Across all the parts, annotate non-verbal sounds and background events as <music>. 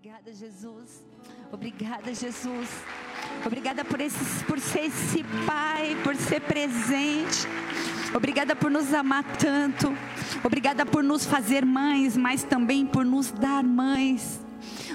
Obrigada, Jesus. Obrigada, Jesus. Obrigada por, por ser esse Pai, por ser presente. Obrigada por nos amar tanto. Obrigada por nos fazer mães, mas também por nos dar mães.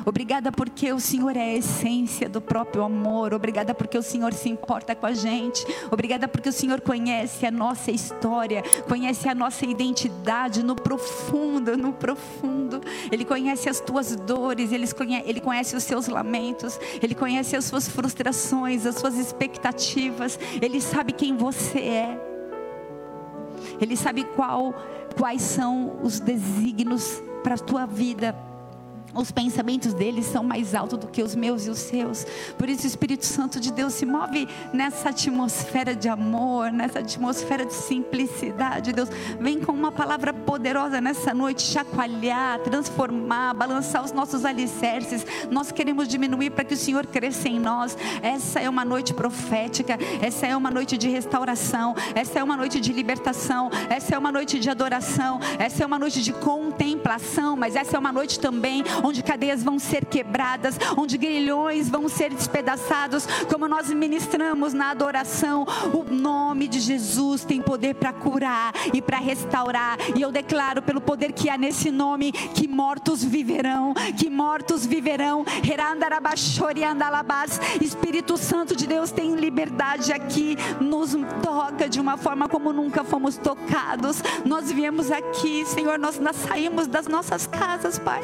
Obrigada porque o Senhor é a essência do próprio amor. Obrigada porque o Senhor se importa com a gente. Obrigada porque o Senhor conhece a nossa história, conhece a nossa identidade no profundo, no profundo. Ele conhece as tuas dores, ele conhece, ele conhece os seus lamentos, ele conhece as suas frustrações, as suas expectativas. Ele sabe quem você é. Ele sabe qual, quais são os desígnios para a tua vida os pensamentos deles são mais altos do que os meus e os seus. Por isso o Espírito Santo de Deus se move nessa atmosfera de amor, nessa atmosfera de simplicidade. Deus vem com uma palavra poderosa nessa noite, chacoalhar, transformar, balançar os nossos alicerces. Nós queremos diminuir para que o Senhor cresça em nós. Essa é uma noite profética, essa é uma noite de restauração, essa é uma noite de libertação, essa é uma noite de adoração, essa é uma noite de contemplação, mas essa é uma noite também onde cadeias vão ser quebradas, onde grilhões vão ser despedaçados, como nós ministramos na adoração. O nome de Jesus tem poder para curar e para restaurar, e eu declaro pelo poder que há nesse nome que mortos viverão, que mortos viverão. Espírito Santo de Deus tem liberdade aqui, nos toca de uma forma como nunca fomos tocados. Nós viemos aqui, Senhor, nós, nós saímos das nossas casas, Pai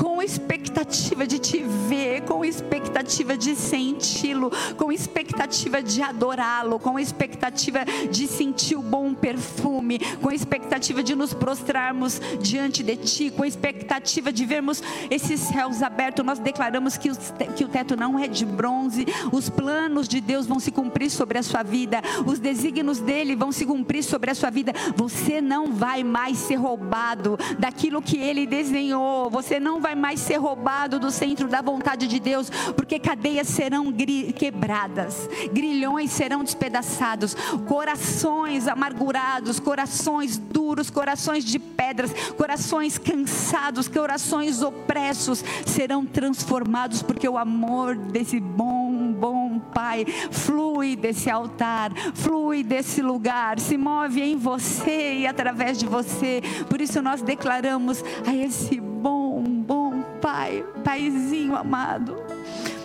com expectativa de te ver, com expectativa de senti-lo, com expectativa de adorá-lo, com expectativa de sentir o bom perfume, com expectativa de nos prostrarmos diante de ti, com expectativa de vermos esses céus abertos. Nós declaramos que, que o teto não é de bronze, os planos de Deus vão se cumprir sobre a sua vida, os desígnios dele vão se cumprir sobre a sua vida. Você não vai mais ser roubado daquilo que ele desenhou, você não vai mais ser roubado do centro da vontade de Deus, porque cadeias serão quebradas, grilhões serão despedaçados, corações amargurados, corações duros, corações de pedras, corações cansados, corações opressos serão transformados, porque o amor desse bom, bom Pai flui desse altar, flui desse lugar, se move em você e através de você. Por isso nós declaramos a esse bom, bom Pai, Paizinho amado,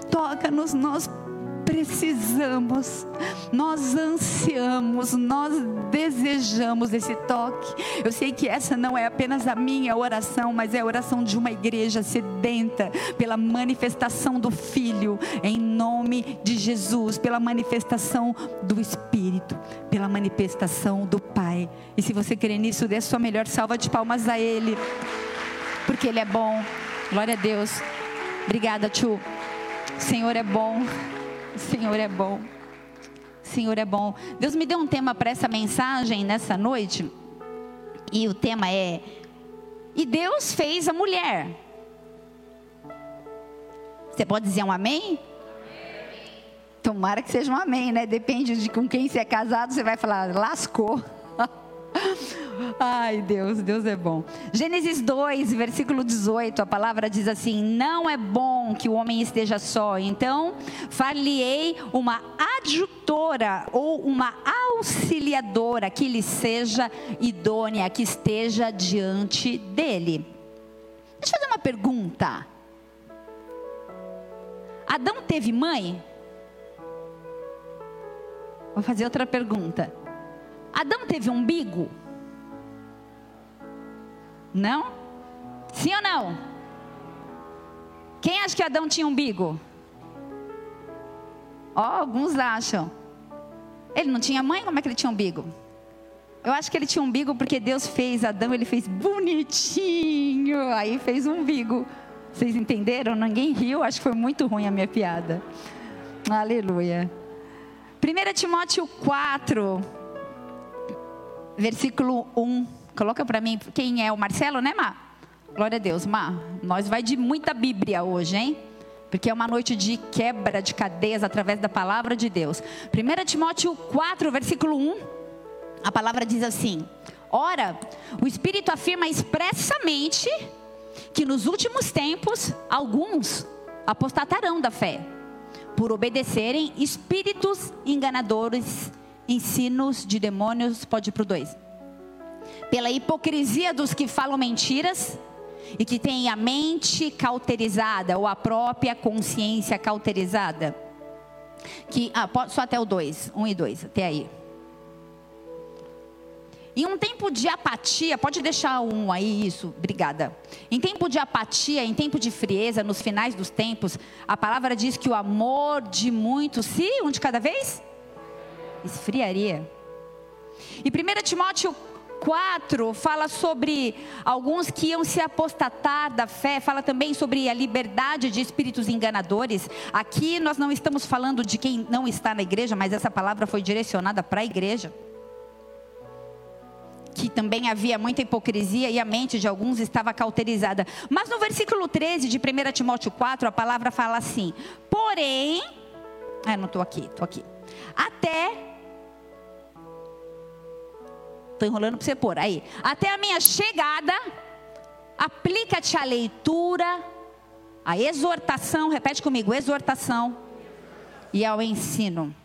toca-nos, nós precisamos, nós ansiamos, nós desejamos esse toque. Eu sei que essa não é apenas a minha oração, mas é a oração de uma igreja sedenta pela manifestação do Filho, em nome de Jesus, pela manifestação do Espírito, pela manifestação do Pai. E se você crê nisso, dê sua melhor salva de palmas a Ele, porque Ele é bom. Glória a Deus. Obrigada, Tchu. O Senhor é bom. Senhor é bom. Senhor é bom. Deus me deu um tema para essa mensagem nessa noite. E o tema é: E Deus fez a mulher. Você pode dizer um amém? Tomara que seja um amém, né? Depende de com quem você é casado, você vai falar, lascou. <laughs> Ai, Deus, Deus é bom. Gênesis 2, versículo 18, a palavra diz assim: Não é bom que o homem esteja só, então far-lhe-ei uma adjutora ou uma auxiliadora que lhe seja idônea, que esteja diante dele. Deixa eu fazer uma pergunta. Adão teve mãe? Vou fazer outra pergunta. Adão teve umbigo? Não? Sim ou não? Quem acha que Adão tinha umbigo? Ó, oh, alguns acham. Ele não tinha mãe, como é que ele tinha umbigo? Eu acho que ele tinha umbigo porque Deus fez Adão, ele fez bonitinho, aí fez um umbigo. Vocês entenderam? Ninguém riu, acho que foi muito ruim a minha piada. Aleluia. 1 Timóteo 4, versículo 1. Coloca para mim quem é o Marcelo, né, Má? Glória a Deus, Má. Nós vai de muita Bíblia hoje, hein? Porque é uma noite de quebra de cadeias através da palavra de Deus. 1 Timóteo 4, versículo 1. A palavra diz assim: Ora, o Espírito afirma expressamente que nos últimos tempos alguns apostatarão da fé, por obedecerem espíritos enganadores, ensinos de demônios, pode ir para o 2. Pela hipocrisia dos que falam mentiras e que têm a mente cauterizada ou a própria consciência cauterizada. Que, ah, só até o 2, 1 um e 2, até aí. Em um tempo de apatia, pode deixar um aí, isso, obrigada. Em tempo de apatia, em tempo de frieza, nos finais dos tempos, a palavra diz que o amor de muitos, se um de cada vez, esfriaria. E 1 Timóteo 4 fala sobre alguns que iam se apostatar da fé, fala também sobre a liberdade de espíritos enganadores. Aqui nós não estamos falando de quem não está na igreja, mas essa palavra foi direcionada para a igreja que também havia muita hipocrisia e a mente de alguns estava cauterizada. Mas no versículo 13 de 1 Timóteo 4, a palavra fala assim: Porém, ah, não estou aqui, estou aqui. Até. Estou enrolando para você pôr aí. Até a minha chegada, aplica-te a leitura, a exortação, repete comigo, exortação e ao ensino.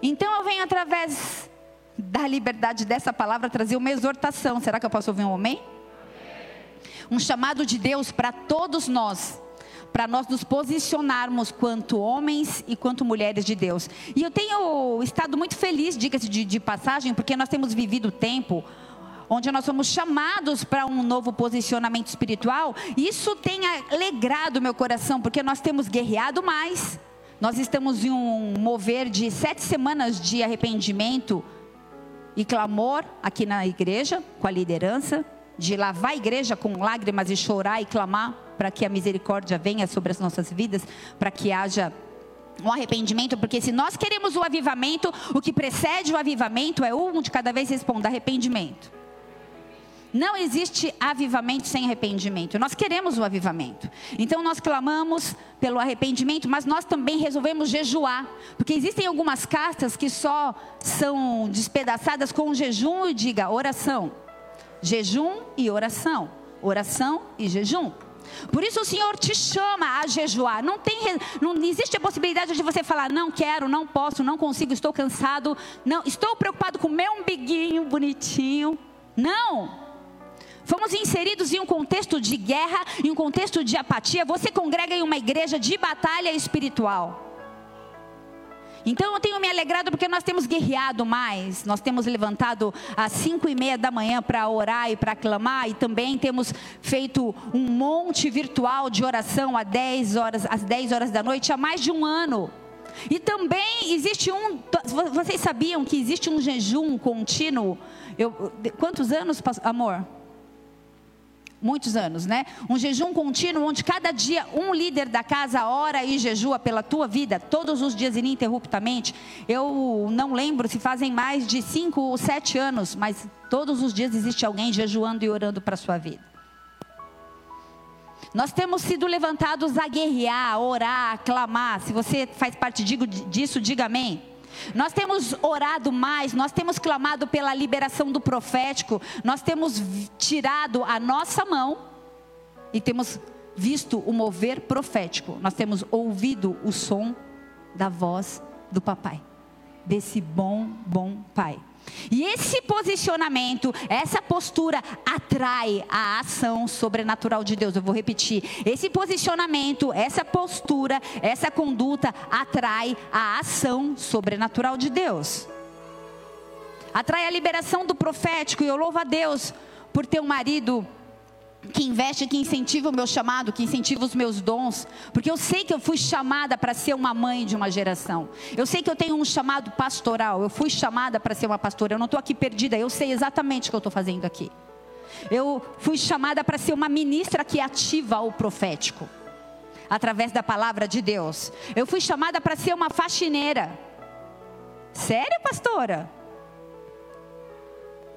Então eu venho através da liberdade dessa palavra trazer uma exortação. Será que eu posso ouvir um amém? Um chamado de Deus para todos nós, para nós nos posicionarmos quanto homens e quanto mulheres de Deus. E eu tenho estado muito feliz, diga-se de, de passagem, porque nós temos vivido tempo onde nós somos chamados para um novo posicionamento espiritual. Isso tem alegrado meu coração, porque nós temos guerreado mais. Nós estamos em um mover de sete semanas de arrependimento e clamor aqui na igreja, com a liderança, de lavar a igreja com lágrimas e chorar e clamar para que a misericórdia venha sobre as nossas vidas, para que haja um arrependimento, porque se nós queremos o avivamento, o que precede o avivamento é um de cada vez responda arrependimento. Não existe avivamento sem arrependimento. Nós queremos o avivamento. Então nós clamamos pelo arrependimento, mas nós também resolvemos jejuar. Porque existem algumas castas que só são despedaçadas com jejum e diga oração. Jejum e oração. Oração e jejum. Por isso o Senhor te chama a jejuar. Não, tem, não existe a possibilidade de você falar, não quero, não posso, não consigo, estou cansado, não, estou preocupado com o meu umbiguinho bonitinho. Não! Fomos inseridos em um contexto de guerra, em um contexto de apatia. Você congrega em uma igreja de batalha espiritual. Então eu tenho me alegrado porque nós temos guerreado mais, nós temos levantado às cinco e meia da manhã para orar e para clamar, e também temos feito um monte virtual de oração às 10 horas, às 10 horas da noite há mais de um ano. E também existe um. Vocês sabiam que existe um jejum contínuo? Eu, quantos anos, amor? Muitos anos, né? Um jejum contínuo onde cada dia um líder da casa ora e jejua pela tua vida, todos os dias ininterruptamente. Eu não lembro se fazem mais de cinco ou sete anos, mas todos os dias existe alguém jejuando e orando para a sua vida. Nós temos sido levantados a guerrear, a orar, a clamar. Se você faz parte disso, diga amém. Nós temos orado mais, nós temos clamado pela liberação do profético, nós temos tirado a nossa mão e temos visto o mover profético, nós temos ouvido o som da voz do papai, desse bom, bom pai. E esse posicionamento, essa postura atrai a ação sobrenatural de Deus. Eu vou repetir. Esse posicionamento, essa postura, essa conduta atrai a ação sobrenatural de Deus. Atrai a liberação do profético. E eu louvo a Deus por ter um marido que investe, que incentiva o meu chamado, que incentiva os meus dons, porque eu sei que eu fui chamada para ser uma mãe de uma geração. Eu sei que eu tenho um chamado pastoral. Eu fui chamada para ser uma pastora. Eu não estou aqui perdida. Eu sei exatamente o que eu estou fazendo aqui. Eu fui chamada para ser uma ministra que ativa o profético através da palavra de Deus. Eu fui chamada para ser uma faxineira. Sério, pastora?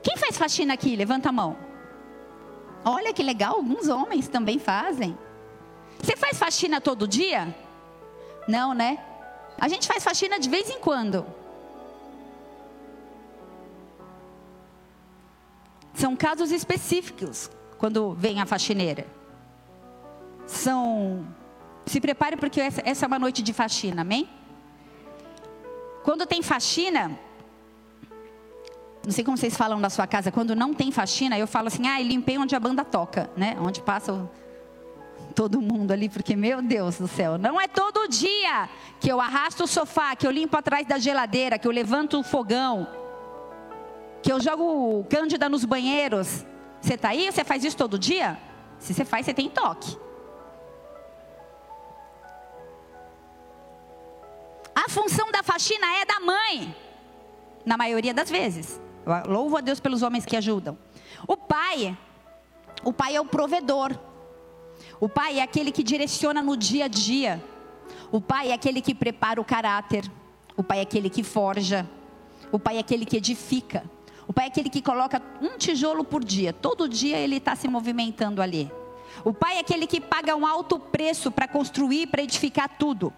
Quem faz faxina aqui? Levanta a mão. Olha que legal, alguns homens também fazem. Você faz faxina todo dia? Não, né? A gente faz faxina de vez em quando. São casos específicos. quando vem a faxineira? São. Se prepare porque essa, essa é uma noite de faxina, amém? Quando tem faxina, não sei como vocês falam na sua casa, quando não tem faxina, eu falo assim, ah, limpei onde a banda toca, né? Onde passa o, todo mundo ali, porque, meu Deus do céu, não é todo dia que eu arrasto o sofá, que eu limpo atrás da geladeira, que eu levanto o fogão, que eu jogo cândida nos banheiros. Você está aí? Você faz isso todo dia? Se você faz, você tem toque. A função da faxina é da mãe, na maioria das vezes. Louvo a Deus pelos homens que ajudam. O pai, o pai é o provedor. O pai é aquele que direciona no dia a dia. O pai é aquele que prepara o caráter. O pai é aquele que forja. O pai é aquele que edifica. O pai é aquele que coloca um tijolo por dia. Todo dia ele está se movimentando ali. O pai é aquele que paga um alto preço para construir, para edificar tudo.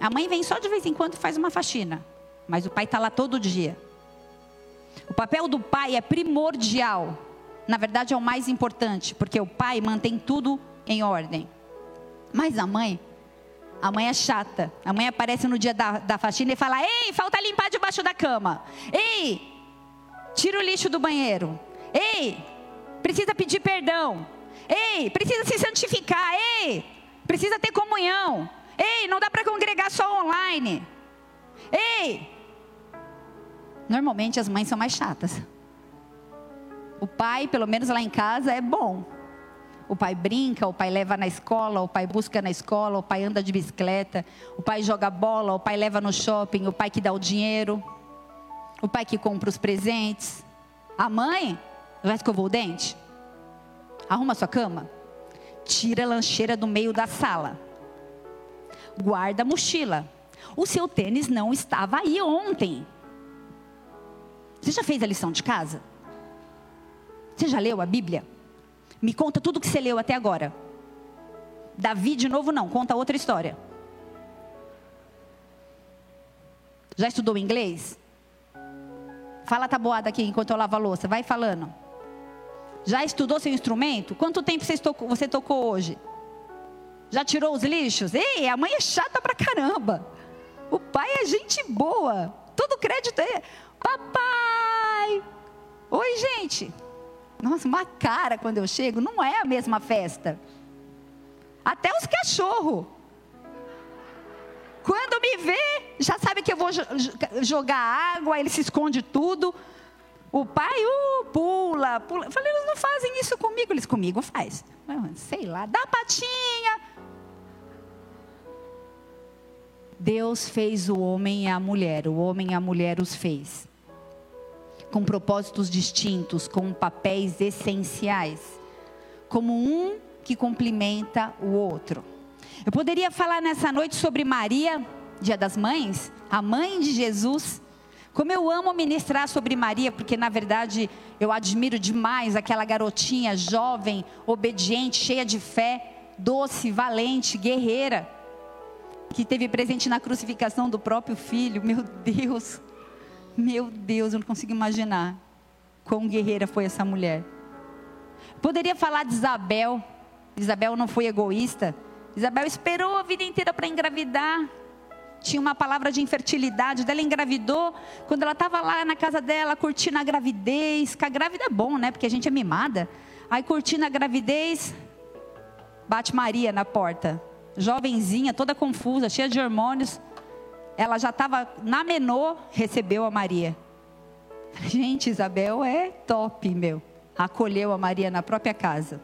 A mãe vem só de vez em quando e faz uma faxina. Mas o pai está lá todo dia. O papel do pai é primordial. Na verdade, é o mais importante, porque o pai mantém tudo em ordem. Mas a mãe, a mãe é chata. A mãe aparece no dia da, da faxina e fala: Ei, falta limpar debaixo da cama. Ei, tira o lixo do banheiro. Ei, precisa pedir perdão. Ei, precisa se santificar. Ei, precisa ter comunhão. Ei, não dá para congregar só online. Ei! Normalmente as mães são mais chatas. O pai, pelo menos lá em casa, é bom. O pai brinca, o pai leva na escola, o pai busca na escola, o pai anda de bicicleta, o pai joga bola, o pai leva no shopping, o pai que dá o dinheiro, o pai que compra os presentes. A mãe, já escovou o dente? Arruma sua cama? Tira a lancheira do meio da sala guarda a mochila. O seu tênis não estava aí ontem. Você já fez a lição de casa? Você já leu a Bíblia? Me conta tudo que você leu até agora. Davi de novo não, conta outra história. Já estudou inglês? Fala a tabuada aqui enquanto eu lavo a louça, vai falando. Já estudou seu instrumento? Quanto tempo você tocou, você tocou hoje? Já tirou os lixos? Ei, a mãe é chata pra caramba. O pai é gente boa. Todo crédito é. Papai! Oi, gente. Nossa, uma cara quando eu chego, não é a mesma festa. Até os cachorros. Quando me vê, já sabe que eu vou jogar água, ele se esconde tudo. O pai uh, pula, pula. Eu falei, eles não fazem isso comigo. Eles comigo faz. Sei lá, dá patinha. Deus fez o homem e a mulher, o homem e a mulher os fez. Com propósitos distintos, com papéis essenciais, como um que complementa o outro. Eu poderia falar nessa noite sobre Maria, Dia das Mães, a mãe de Jesus. Como eu amo ministrar sobre Maria, porque na verdade eu admiro demais aquela garotinha jovem, obediente, cheia de fé, doce, valente, guerreira que teve presente na crucificação do próprio filho. Meu Deus, meu Deus, eu não consigo imaginar quão guerreira foi essa mulher. Poderia falar de Isabel. Isabel não foi egoísta. Isabel esperou a vida inteira para engravidar. Tinha uma palavra de infertilidade. Ela engravidou quando ela estava lá na casa dela, curtindo a gravidez. Que a grávida é bom, né? Porque a gente é mimada. Aí curtindo a gravidez, bate Maria na porta jovenzinha, toda confusa, cheia de hormônios. Ela já estava na menor, recebeu a Maria. Gente, Isabel é top, meu. Acolheu a Maria na própria casa.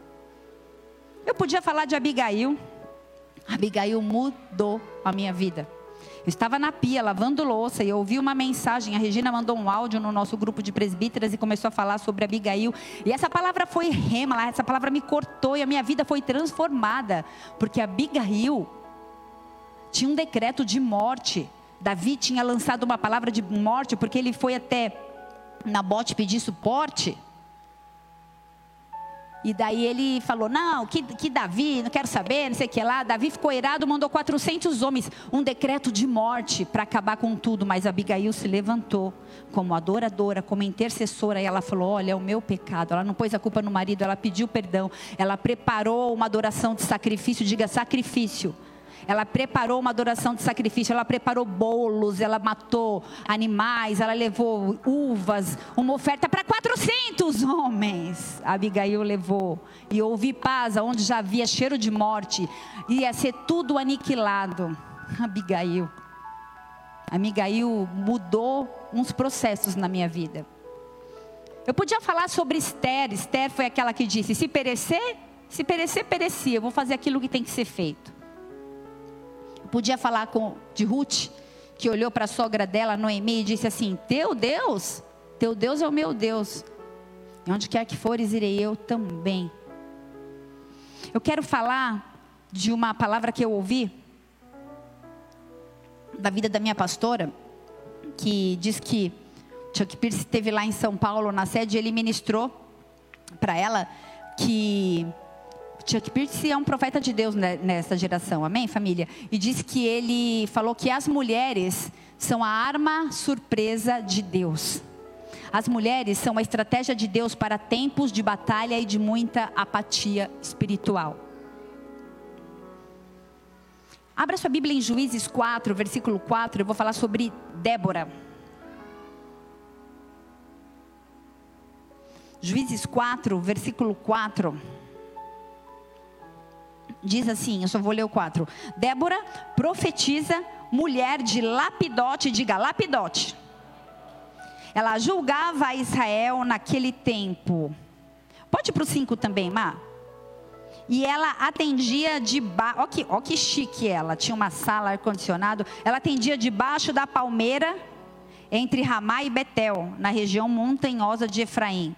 Eu podia falar de Abigail. Abigail mudou a minha vida. Eu estava na pia lavando louça e eu ouvi uma mensagem. A Regina mandou um áudio no nosso grupo de presbíteras e começou a falar sobre Abigail. E essa palavra foi rema, essa palavra me cortou e a minha vida foi transformada. Porque Abigail tinha um decreto de morte. Davi tinha lançado uma palavra de morte porque ele foi até Nabote pedir suporte. E daí ele falou: Não, que, que Davi, não quero saber, não sei o que lá. Davi ficou irado, mandou 400 homens, um decreto de morte para acabar com tudo. Mas Abigail se levantou como adoradora, como intercessora, e ela falou: Olha, é o meu pecado. Ela não pôs a culpa no marido, ela pediu perdão. Ela preparou uma adoração de sacrifício, diga sacrifício ela preparou uma adoração de sacrifício, ela preparou bolos, ela matou animais, ela levou uvas, uma oferta para 400 homens. Abigail levou. E houve paz, onde já havia cheiro de morte, ia ser tudo aniquilado. Abigail. Abigail mudou uns processos na minha vida. Eu podia falar sobre Esther. Esther foi aquela que disse: se perecer, se perecer, perecia. Eu vou fazer aquilo que tem que ser feito. Podia falar com de Ruth, que olhou para a sogra dela, Noemi, e disse assim: Teu Deus, teu Deus é o meu Deus. E onde quer que fores, irei eu também. Eu quero falar de uma palavra que eu ouvi da vida da minha pastora, que diz que Chuck Pierce esteve lá em São Paulo na sede, e ele ministrou para ela que Chuck Pierce é um profeta de Deus nessa geração, amém, família? E diz que ele falou que as mulheres são a arma surpresa de Deus. As mulheres são a estratégia de Deus para tempos de batalha e de muita apatia espiritual. Abra sua Bíblia em Juízes 4, versículo 4, eu vou falar sobre Débora. Juízes 4, versículo 4 diz assim, eu só vou ler o 4. Débora profetiza, mulher de Lapidote, diga Lapidote. Ela julgava a Israel naquele tempo. Pode ir para o 5 também, Má. E ela atendia debaixo. Olha que, ó que chique ela. Tinha uma sala ar-condicionado. Ela atendia debaixo da palmeira entre Ramá e Betel, na região montanhosa de Efraim.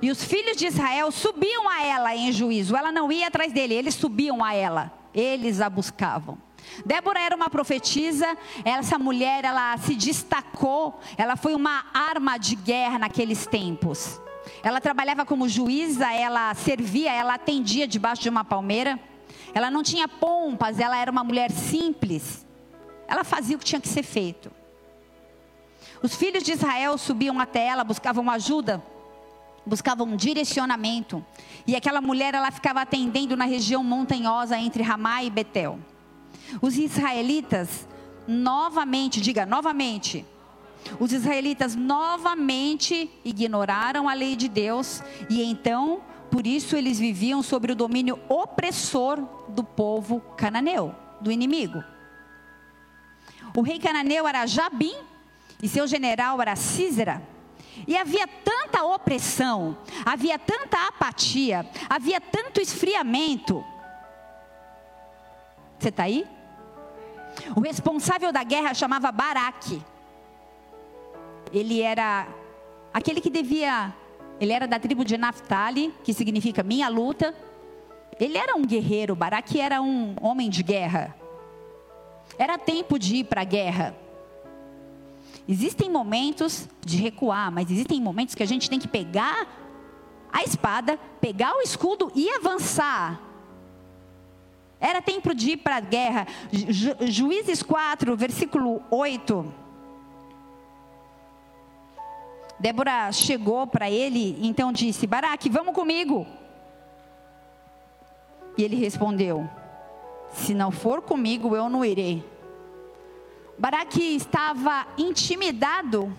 E os filhos de Israel subiam a ela em juízo. Ela não ia atrás dele, eles subiam a ela. Eles a buscavam. Débora era uma profetisa, essa mulher, ela se destacou, ela foi uma arma de guerra naqueles tempos. Ela trabalhava como juíza, ela servia, ela atendia debaixo de uma palmeira. Ela não tinha pompas, ela era uma mulher simples. Ela fazia o que tinha que ser feito. Os filhos de Israel subiam até ela, buscavam ajuda buscava um direcionamento. E aquela mulher ela ficava atendendo na região montanhosa entre Ramá e Betel. Os israelitas novamente, diga novamente, os israelitas novamente ignoraram a lei de Deus e então, por isso eles viviam sobre o domínio opressor do povo cananeu, do inimigo. O rei cananeu era Jabim e seu general era Císera. E havia tanta opressão, havia tanta apatia, havia tanto esfriamento. Você está aí? O responsável da guerra chamava Baraque. Ele era aquele que devia, ele era da tribo de Naphtali, que significa minha luta. Ele era um guerreiro, Baraque era um homem de guerra. Era tempo de ir para a guerra. Existem momentos de recuar, mas existem momentos que a gente tem que pegar a espada, pegar o escudo e avançar. Era tempo de ir para a guerra. Ju, Juízes 4, versículo 8. Débora chegou para ele, então disse: Baraque, vamos comigo. E ele respondeu: Se não for comigo, eu não irei. Baraque estava intimidado,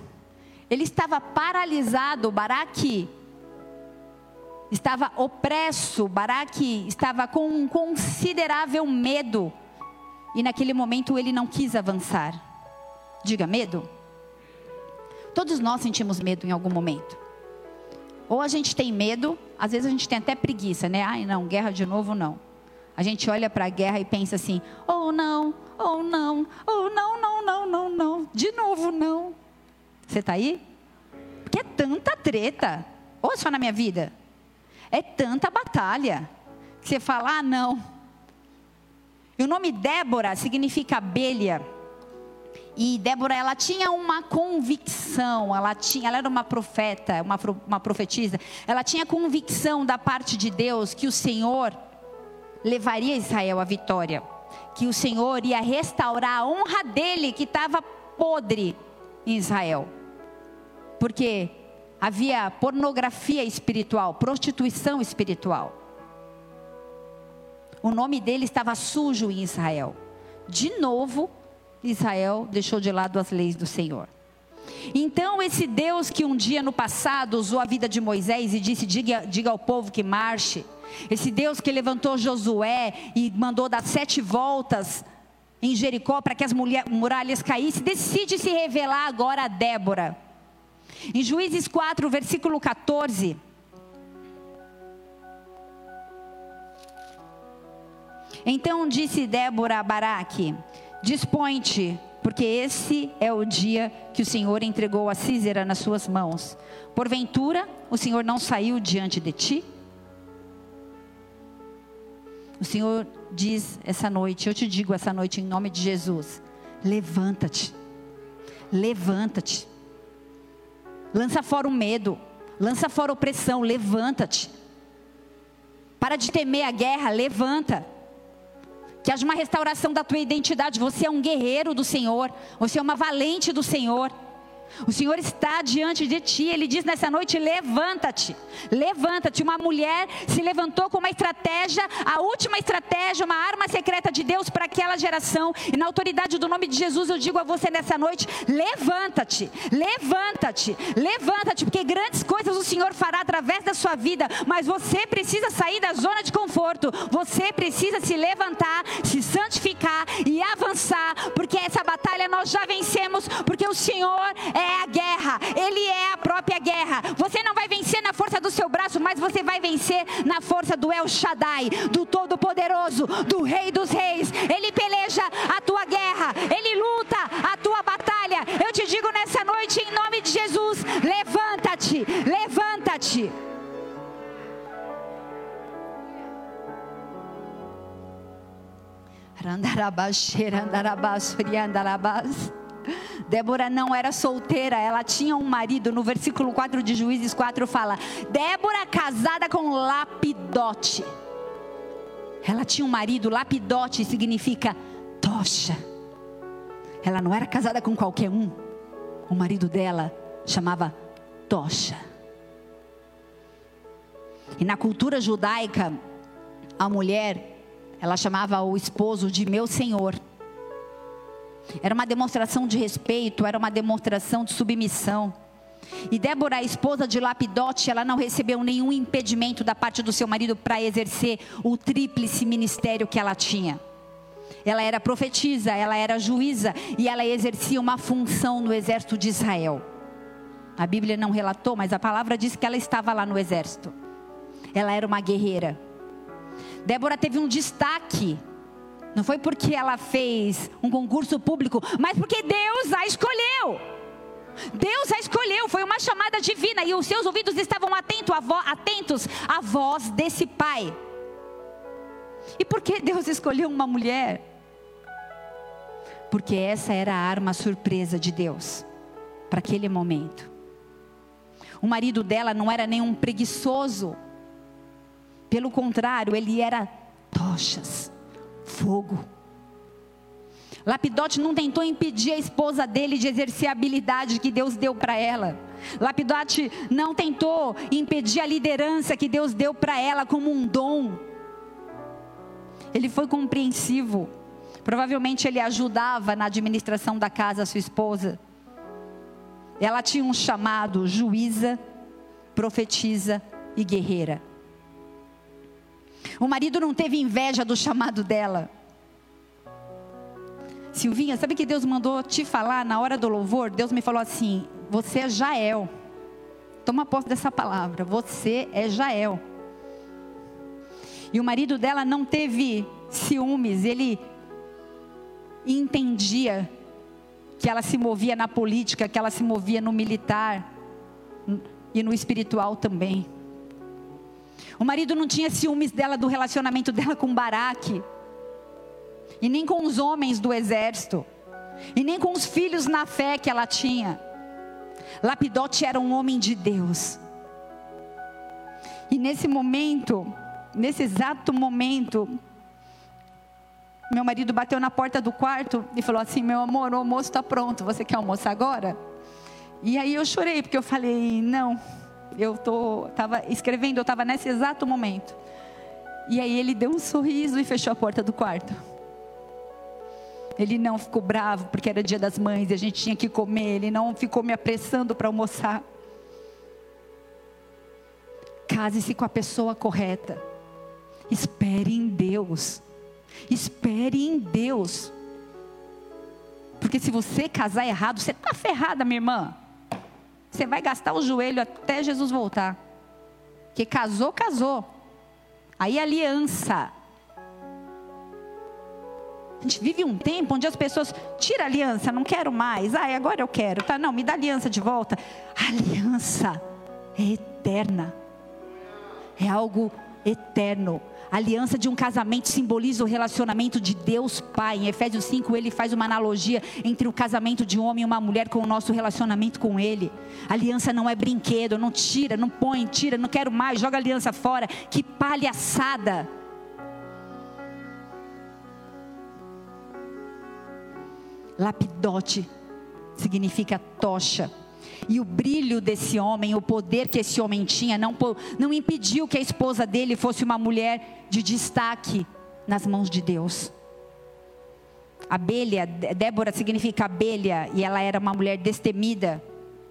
ele estava paralisado, Baraque estava opresso, Baraque estava com um considerável medo. E naquele momento ele não quis avançar. Diga medo. Todos nós sentimos medo em algum momento. Ou a gente tem medo, às vezes a gente tem até preguiça, né? Ai, não, guerra de novo não. A gente olha para a guerra e pensa assim: oh não, oh não, oh não, não, não, não, não, de novo não. Você está aí? Porque é tanta treta. Ou só na minha vida? É tanta batalha. Que você fala, ah, não. E o nome Débora significa abelha. E Débora, ela tinha uma convicção, ela, tinha, ela era uma profeta, uma, uma profetisa, ela tinha convicção da parte de Deus que o Senhor levaria Israel à vitória, que o Senhor ia restaurar a honra dele que estava podre em Israel. Porque havia pornografia espiritual, prostituição espiritual. O nome dele estava sujo em Israel. De novo, Israel deixou de lado as leis do Senhor. Então, esse Deus que um dia no passado usou a vida de Moisés e disse: diga, diga ao povo que marche. Esse Deus que levantou Josué e mandou dar sete voltas em Jericó para que as muralhas caíssem, decide se revelar agora a Débora. Em Juízes 4, versículo 14. Então disse Débora a Baraque: Dispõe-te, porque esse é o dia que o Senhor entregou a Císera nas suas mãos. Porventura, o Senhor não saiu diante de ti? O Senhor diz essa noite, eu te digo essa noite em nome de Jesus: levanta-te, levanta-te, lança fora o medo, lança fora a opressão, levanta-te. Para de temer a guerra, levanta. Que haja uma restauração da tua identidade. Você é um guerreiro do Senhor. Você é uma valente do Senhor. O Senhor está diante de ti. Ele diz nessa noite: levanta-te, levanta-te. Uma mulher se levantou com uma estratégia, a última estratégia, uma arma secreta de Deus para aquela geração. E na autoridade do nome de Jesus, eu digo a você nessa noite: levanta-te, levanta-te, levanta-te, porque grandes coisas o Senhor fará através da sua vida. Mas você precisa sair da zona de conforto. Você precisa se levantar, se santificar e avançar, nós já vencemos, porque o Senhor é a guerra, Ele é a própria guerra. Você não vai vencer na força do seu braço, mas você vai vencer na força do El Shaddai, do Todo-Poderoso, do Rei dos Reis. Ele peleja a tua guerra, Ele luta a tua batalha. Eu te digo nessa noite, em nome de Jesus: levanta-te, levanta-te. Débora não era solteira, ela tinha um marido. No versículo 4 de Juízes 4 fala: Débora casada com Lapidote. Ela tinha um marido, Lapidote significa tocha. Ela não era casada com qualquer um. O marido dela chamava tocha. E na cultura judaica, a mulher, ela chamava o esposo de meu senhor. Era uma demonstração de respeito, era uma demonstração de submissão. E Débora, a esposa de Lapidote, ela não recebeu nenhum impedimento da parte do seu marido para exercer o tríplice ministério que ela tinha. Ela era profetisa, ela era juíza e ela exercia uma função no exército de Israel. A Bíblia não relatou, mas a palavra diz que ela estava lá no exército. Ela era uma guerreira. Débora teve um destaque não foi porque ela fez um concurso público, mas porque Deus a escolheu. Deus a escolheu, foi uma chamada divina e os seus ouvidos estavam atento atentos à voz desse pai. E por que Deus escolheu uma mulher? Porque essa era a arma surpresa de Deus para aquele momento. O marido dela não era nenhum preguiçoso, pelo contrário, ele era tochas fogo. Lapidote não tentou impedir a esposa dele de exercer a habilidade que Deus deu para ela. Lapidote não tentou impedir a liderança que Deus deu para ela como um dom. Ele foi compreensivo. Provavelmente ele ajudava na administração da casa a sua esposa. Ela tinha um chamado juíza, profetiza e guerreira. O marido não teve inveja do chamado dela. Silvinha, sabe que Deus mandou te falar na hora do louvor? Deus me falou assim: Você é Jael. Toma posse dessa palavra. Você é Jael. E o marido dela não teve ciúmes, ele entendia que ela se movia na política, que ela se movia no militar e no espiritual também. O marido não tinha ciúmes dela do relacionamento dela com Baraque. E nem com os homens do exército. e nem com os filhos na fé que ela tinha. Lapidote era um homem de Deus. E nesse momento, nesse exato momento, meu marido bateu na porta do quarto e falou assim: Meu amor, o almoço está pronto, você quer almoçar agora? E aí eu chorei, porque eu falei: Não, eu estava escrevendo, eu estava nesse exato momento. E aí ele deu um sorriso e fechou a porta do quarto. Ele não ficou bravo porque era dia das mães e a gente tinha que comer. Ele não ficou me apressando para almoçar. Case-se com a pessoa correta. Espere em Deus. Espere em Deus. Porque se você casar errado, você está ferrada, minha irmã. Você vai gastar o joelho até Jesus voltar. Que casou, casou. Aí aliança. A gente vive um tempo onde as pessoas tira aliança, não quero mais. Ai, agora eu quero, tá? Não, me dá aliança de volta. Aliança é eterna. É algo eterno. A aliança de um casamento simboliza o relacionamento de Deus Pai. Em Efésios 5, ele faz uma analogia entre o casamento de um homem e uma mulher com o nosso relacionamento com Ele. A aliança não é brinquedo, não tira, não põe, tira, não quero mais, joga a aliança fora. Que palhaçada! Lapidote significa tocha. E o brilho desse homem, o poder que esse homem tinha, não, não impediu que a esposa dele fosse uma mulher de destaque nas mãos de Deus. Abelha, Débora significa abelha, e ela era uma mulher destemida,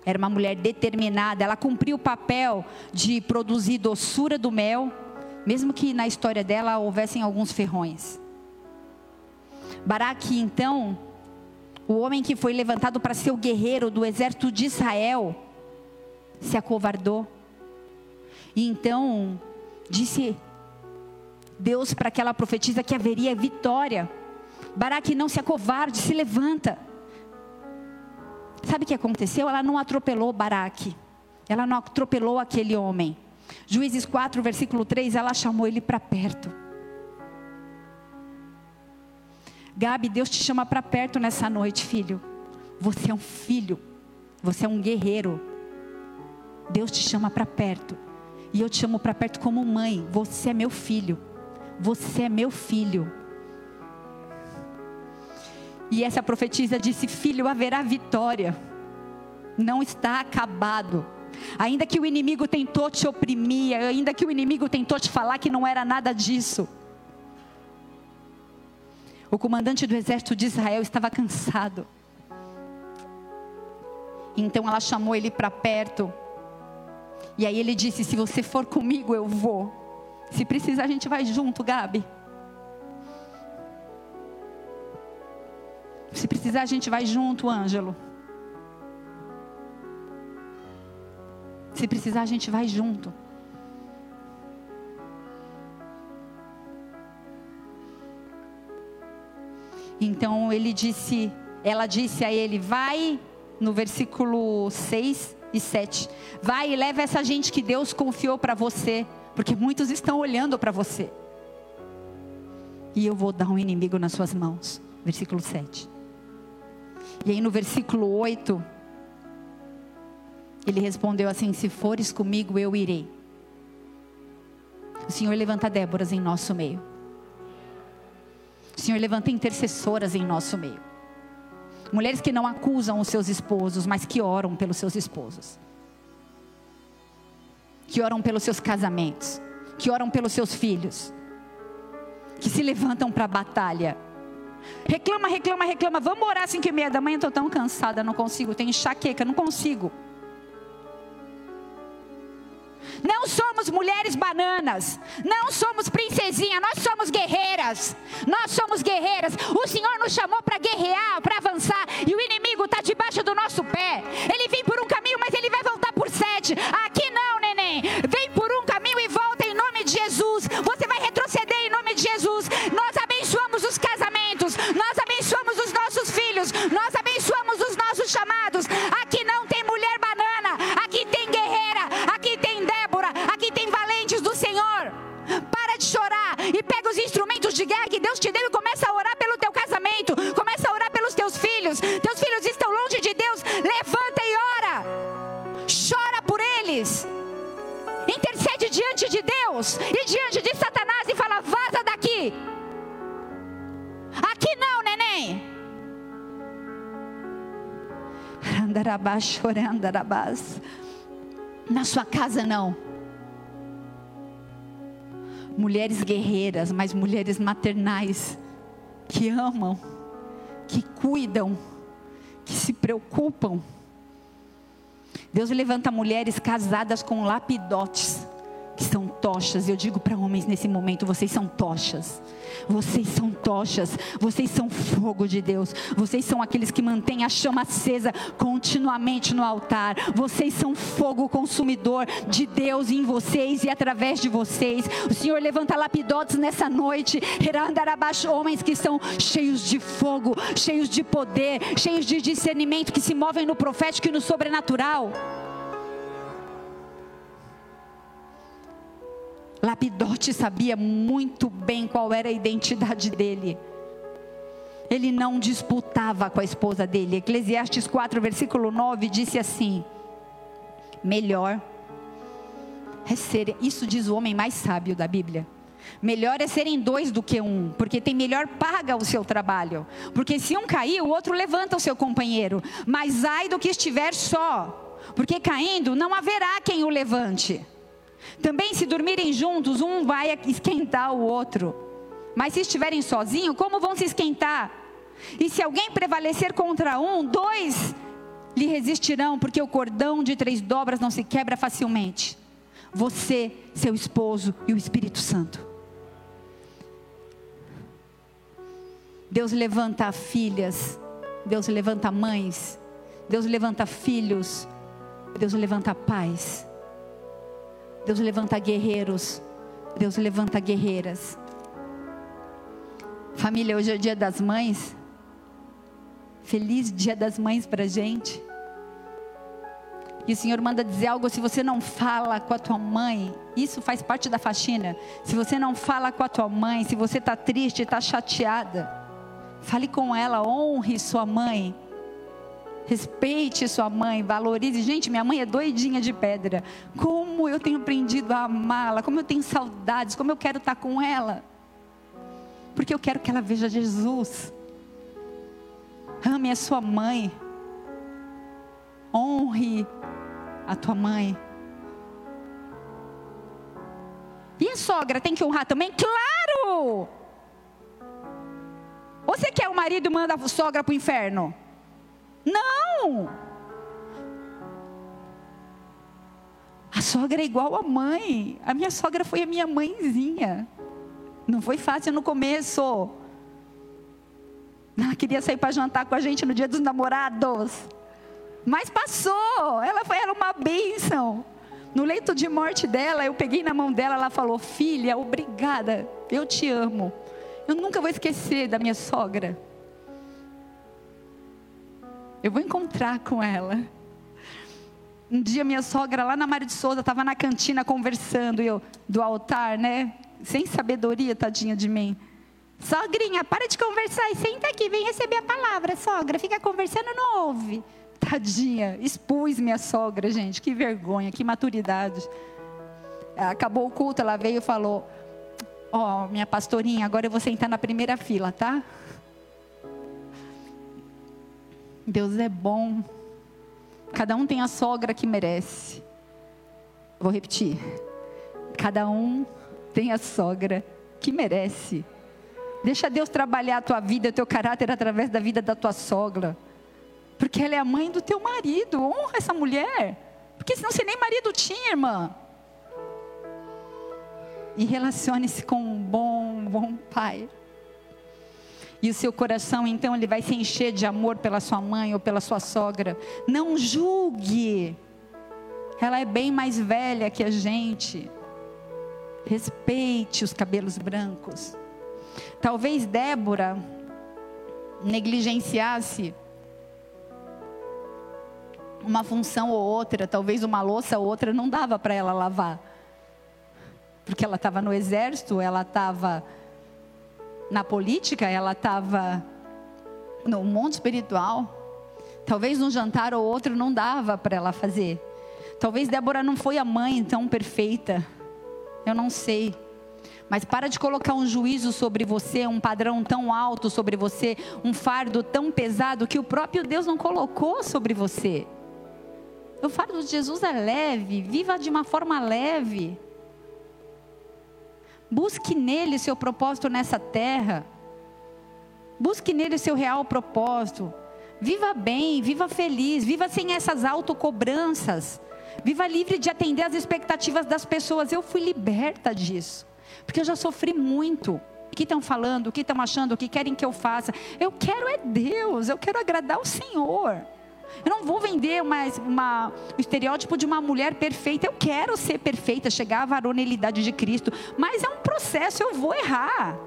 era uma mulher determinada. Ela cumpriu o papel de produzir doçura do mel, mesmo que na história dela houvessem alguns ferrões. Baraque, então, o homem que foi levantado para ser o guerreiro do exército de Israel se acovardou. E então disse Deus para aquela profetisa que haveria vitória. Baraque não se acovarde, se levanta. Sabe o que aconteceu? Ela não atropelou Baraque. Ela não atropelou aquele homem. Juízes 4, versículo 3, ela chamou ele para perto. Gabi, Deus te chama para perto nessa noite, filho. Você é um filho. Você é um guerreiro. Deus te chama para perto. E eu te chamo para perto como mãe. Você é meu filho. Você é meu filho. E essa profetisa disse: Filho, haverá vitória. Não está acabado. Ainda que o inimigo tentou te oprimir, ainda que o inimigo tentou te falar que não era nada disso. O comandante do exército de Israel estava cansado. Então ela chamou ele para perto. E aí ele disse: Se você for comigo, eu vou. Se precisar, a gente vai junto, Gabi. Se precisar, a gente vai junto, Ângelo. Se precisar, a gente vai junto. Então ele disse, ela disse a ele: Vai, no versículo 6 e 7, vai e leva essa gente que Deus confiou para você, porque muitos estão olhando para você. E eu vou dar um inimigo nas suas mãos. Versículo 7. E aí no versículo 8, ele respondeu assim: Se fores comigo, eu irei. O Senhor levanta Déboras em nosso meio. Senhor, levanta intercessoras em nosso meio. Mulheres que não acusam os seus esposos, mas que oram pelos seus esposos. Que oram pelos seus casamentos. Que oram pelos seus filhos. Que se levantam para a batalha. Reclama, reclama, reclama. Vamos orar às 5 e meia da manhã. Estou tão cansada, não consigo. Tenho enxaqueca, não consigo. Mulheres bananas. Não somos princesinha. Nós somos guerreiras. Nós somos guerreiras. O Senhor nos chamou para guerrear, para avançar. E o inimigo está debaixo do nosso pé. Ele vem por um caminho, mas ele vai voltar por sete. Aqui não, neném. Vem por um caminho e volta em nome de Jesus. Você vai retroceder em nome de Jesus. Nós abençoamos os casamentos. Nós abençoamos os nossos filhos. Nós abençoamos os nossos chamados. Aqui não tem mulher banana. Aqui tem guerreira. Senhor. Para de chorar e pega os instrumentos de guerra que Deus te deu e começa a orar pelo teu casamento, começa a orar pelos teus filhos. Teus filhos estão longe de Deus, levanta e ora. Chora por eles. Intercede diante de Deus e diante de Satanás e fala: vaza daqui. Aqui não, neném. Andarabás, chorando, andarabás. Na sua casa não Mulheres guerreiras, mas mulheres maternais que amam, que cuidam, que se preocupam. Deus levanta mulheres casadas com lapidotes que são tochas. Eu digo para homens nesse momento: vocês são tochas. Vocês são tochas. Vocês são fogo de Deus. Vocês são aqueles que mantêm a chama acesa continuamente no altar. Vocês são fogo consumidor de Deus em vocês e através de vocês. O Senhor levanta lapidotes nessa noite. Homens que são cheios de fogo, cheios de poder, cheios de discernimento, que se movem no profético e no sobrenatural. Lapidote sabia muito bem qual era a identidade dele. Ele não disputava com a esposa dele. Eclesiastes 4, versículo 9 disse assim: Melhor é ser, isso diz o homem mais sábio da Bíblia. Melhor é serem dois do que um, porque tem melhor paga o seu trabalho. Porque se um cair, o outro levanta o seu companheiro. Mas ai do que estiver só, porque caindo não haverá quem o levante. Também, se dormirem juntos, um vai esquentar o outro. Mas se estiverem sozinhos, como vão se esquentar? E se alguém prevalecer contra um, dois lhe resistirão, porque o cordão de três dobras não se quebra facilmente. Você, seu esposo e o Espírito Santo. Deus levanta filhas, Deus levanta mães, Deus levanta filhos, Deus levanta pais. Deus levanta guerreiros. Deus levanta guerreiras. Família, hoje é o dia das mães. Feliz dia das mães para gente. E o Senhor manda dizer algo: se você não fala com a tua mãe, isso faz parte da faxina. Se você não fala com a tua mãe, se você está triste, está chateada, fale com ela, honre sua mãe. Respeite sua mãe, valorize. Gente, minha mãe é doidinha de pedra. Como eu tenho aprendido a amá-la, como eu tenho saudades, como eu quero estar com ela. Porque eu quero que ela veja Jesus. Ame a sua mãe. Honre a tua mãe. E a sogra tem que honrar também? Claro! Você quer o marido e manda a sogra para o inferno? Não! A sogra é igual a mãe. A minha sogra foi a minha mãezinha. Não foi fácil no começo. Ela queria sair para jantar com a gente no dia dos namorados. Mas passou. Ela foi era uma bênção. No leito de morte dela, eu peguei na mão dela, ela falou: "Filha, obrigada. Eu te amo. Eu nunca vou esquecer da minha sogra." Eu vou encontrar com ela. Um dia minha sogra lá na Mário de Souza estava na cantina conversando, eu do altar, né? Sem sabedoria, tadinha de mim. Sogrinha, para de conversar e senta aqui, vem receber a palavra, sogra. Fica conversando, não ouve. Tadinha, expus minha sogra, gente. Que vergonha, que maturidade. Acabou o culto, ela veio e falou: Ó, oh, minha pastorinha, agora eu vou sentar na primeira fila, tá? Deus é bom. Cada um tem a sogra que merece. Vou repetir. Cada um tem a sogra que merece. Deixa Deus trabalhar a tua vida, o teu caráter através da vida da tua sogra. Porque ela é a mãe do teu marido. Honra essa mulher. Porque senão você nem marido tinha, irmã. E relacione-se com um bom, bom pai. E o seu coração, então, ele vai se encher de amor pela sua mãe ou pela sua sogra. Não julgue. Ela é bem mais velha que a gente. Respeite os cabelos brancos. Talvez Débora negligenciasse uma função ou outra, talvez uma louça ou outra não dava para ela lavar. Porque ela estava no exército, ela estava na política, ela estava no mundo espiritual. Talvez um jantar ou outro não dava para ela fazer. Talvez Débora não foi a mãe tão perfeita. Eu não sei. Mas para de colocar um juízo sobre você, um padrão tão alto sobre você, um fardo tão pesado que o próprio Deus não colocou sobre você. O fardo de Jesus é leve, viva de uma forma leve. Busque nele seu propósito nessa terra. Busque nele seu real propósito. Viva bem, viva feliz, viva sem essas autocobranças. Viva livre de atender às expectativas das pessoas. Eu fui liberta disso. Porque eu já sofri muito. O que estão falando, o que estão achando, o que querem que eu faça. Eu quero é Deus, eu quero agradar o Senhor. Eu não vou vender uma, uma, o estereótipo de uma mulher perfeita. Eu quero ser perfeita, chegar à varonilidade de Cristo. Mas é um processo, eu vou errar.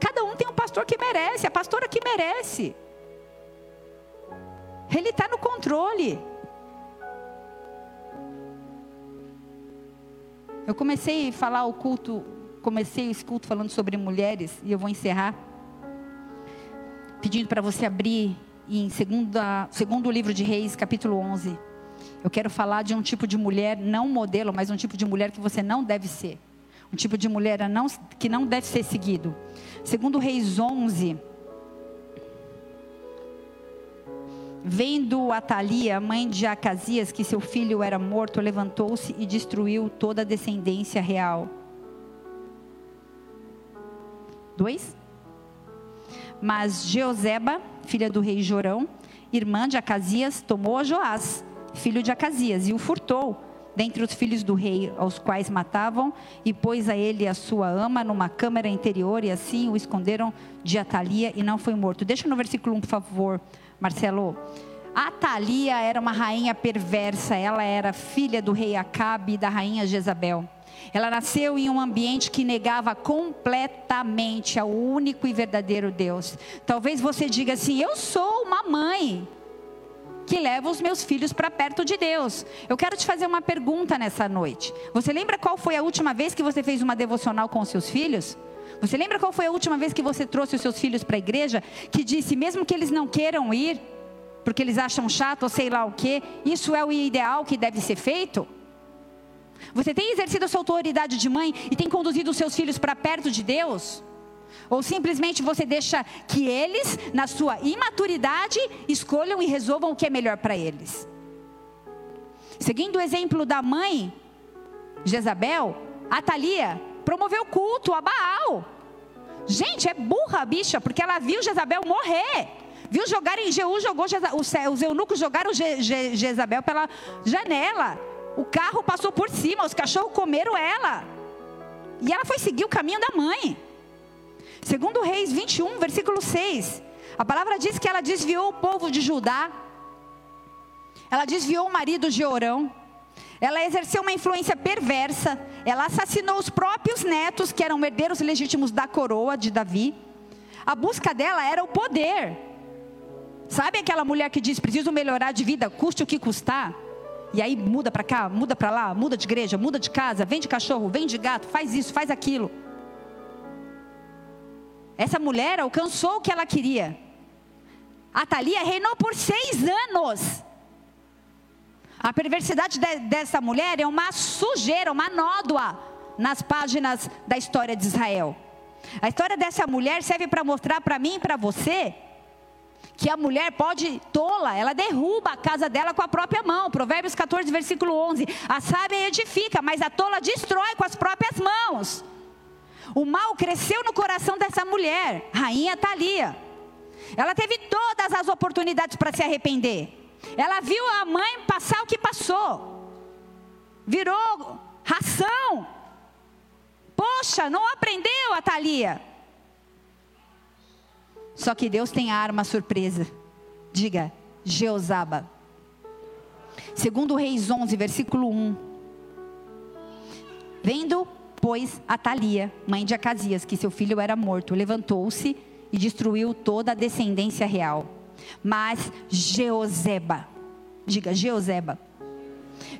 Cada um tem um pastor que merece, a pastora que merece. Ele está no controle. Eu comecei a falar o culto, comecei esse culto falando sobre mulheres, e eu vou encerrar. Pedindo para você abrir em segunda, segundo livro de Reis, capítulo 11. Eu quero falar de um tipo de mulher, não modelo, mas um tipo de mulher que você não deve ser. Um tipo de mulher que não deve ser seguido. Segundo Reis 11, Vendo Atalia, mãe de Acasias, que seu filho era morto, levantou-se e destruiu toda a descendência real. Dois. Mas Jeozeba, filha do rei Jorão, irmã de Acasias, tomou a Joás, filho de Acasias, e o furtou dentre os filhos do rei, aos quais matavam, e pôs a ele a sua ama numa câmara interior, e assim o esconderam de Atalia, e não foi morto. Deixa no versículo 1, por favor, Marcelo. Atalia era uma rainha perversa, ela era filha do rei Acabe e da rainha Jezabel. Ela nasceu em um ambiente que negava completamente ao único e verdadeiro Deus. Talvez você diga assim: Eu sou uma mãe que leva os meus filhos para perto de Deus. Eu quero te fazer uma pergunta nessa noite. Você lembra qual foi a última vez que você fez uma devocional com os seus filhos? Você lembra qual foi a última vez que você trouxe os seus filhos para a igreja? Que disse, mesmo que eles não queiram ir, porque eles acham chato ou sei lá o que, isso é o ideal que deve ser feito? Você tem exercido a sua autoridade de mãe e tem conduzido os seus filhos para perto de Deus? Ou simplesmente você deixa que eles, na sua imaturidade, escolham e resolvam o que é melhor para eles? Seguindo o exemplo da mãe, Jezabel, Atalia promoveu culto a Baal. Gente, é burra a bicha, porque ela viu Jezabel morrer. Viu jogar em Jeú, jogou os eunucos jogaram Je, Je, Jezabel pela janela. O carro passou por cima, os cachorros comeram ela. E ela foi seguir o caminho da mãe. Segundo Reis 21, versículo 6. A palavra diz que ela desviou o povo de Judá. Ela desviou o marido de Orão. Ela exerceu uma influência perversa. Ela assassinou os próprios netos, que eram herdeiros legítimos da coroa de Davi. A busca dela era o poder. Sabe aquela mulher que diz: preciso melhorar de vida, custe o que custar? E aí muda para cá, muda para lá, muda de igreja, muda de casa, vende cachorro, vende gato, faz isso, faz aquilo. Essa mulher alcançou o que ela queria. A Thalia reinou por seis anos. A perversidade de, dessa mulher é uma sujeira, uma nódoa nas páginas da história de Israel. A história dessa mulher serve para mostrar para mim e para você que a mulher pode tola, ela derruba a casa dela com a própria mão. Provérbios 14, versículo 11. A sábia edifica, mas a tola destrói com as próprias mãos. O mal cresceu no coração dessa mulher, rainha Thalia. Ela teve todas as oportunidades para se arrepender. Ela viu a mãe passar o que passou. Virou ração. Poxa, não aprendeu a Thalia. Só que Deus tem a arma surpresa. Diga, Jeosaba. Segundo Reis 11, versículo 1. Vendo pois Atalia, mãe de Acasias, que seu filho era morto, levantou-se e destruiu toda a descendência real. Mas Jeozeba, diga Jeozeba,